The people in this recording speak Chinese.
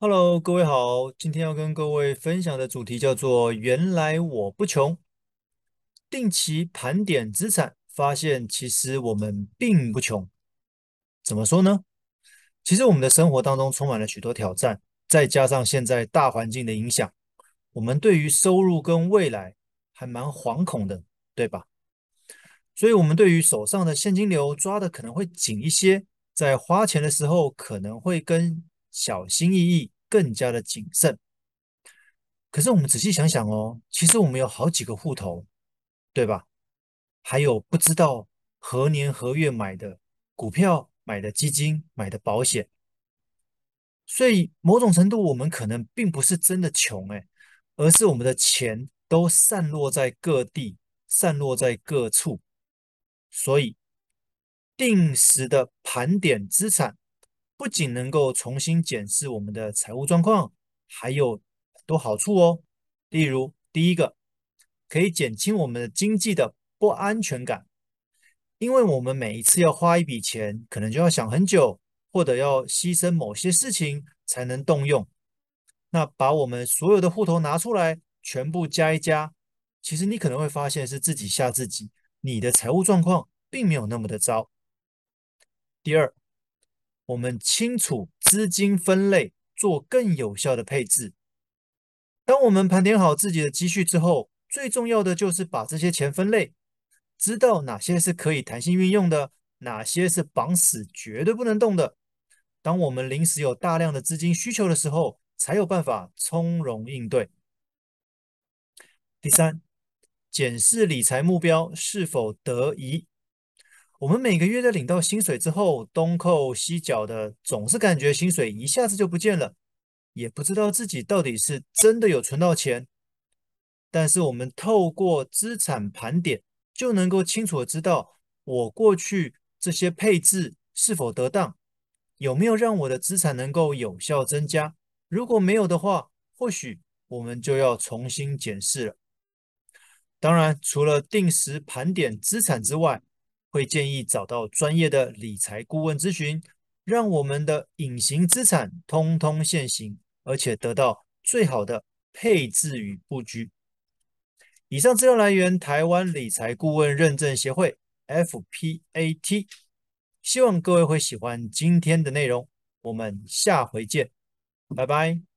Hello，各位好，今天要跟各位分享的主题叫做“原来我不穷”。定期盘点资产，发现其实我们并不穷。怎么说呢？其实我们的生活当中充满了许多挑战，再加上现在大环境的影响，我们对于收入跟未来还蛮惶恐的，对吧？所以，我们对于手上的现金流抓的可能会紧一些，在花钱的时候可能会跟小心翼翼，更加的谨慎。可是我们仔细想想哦，其实我们有好几个户头，对吧？还有不知道何年何月买的股票、买的基金、买的保险。所以某种程度，我们可能并不是真的穷诶，而是我们的钱都散落在各地，散落在各处。所以，定时的盘点资产。不仅能够重新检视我们的财务状况，还有很多好处哦。例如，第一个，可以减轻我们的经济的不安全感，因为我们每一次要花一笔钱，可能就要想很久，或者要牺牲某些事情才能动用。那把我们所有的户头拿出来，全部加一加，其实你可能会发现是自己吓自己，你的财务状况并没有那么的糟。第二。我们清楚资金分类，做更有效的配置。当我们盘点好自己的积蓄之后，最重要的就是把这些钱分类，知道哪些是可以弹性运用的，哪些是绑死绝对不能动的。当我们临时有大量的资金需求的时候，才有办法从容应对。第三，检视理财目标是否得宜。我们每个月在领到薪水之后，东扣西缴的，总是感觉薪水一下子就不见了，也不知道自己到底是真的有存到钱。但是我们透过资产盘点，就能够清楚的知道我过去这些配置是否得当，有没有让我的资产能够有效增加。如果没有的话，或许我们就要重新检视了。当然，除了定时盘点资产之外，会建议找到专业的理财顾问咨询，让我们的隐形资产通通现形，而且得到最好的配置与布局。以上资料来源：台湾理财顾问认证协会 （FPAT）。希望各位会喜欢今天的内容，我们下回见，拜拜。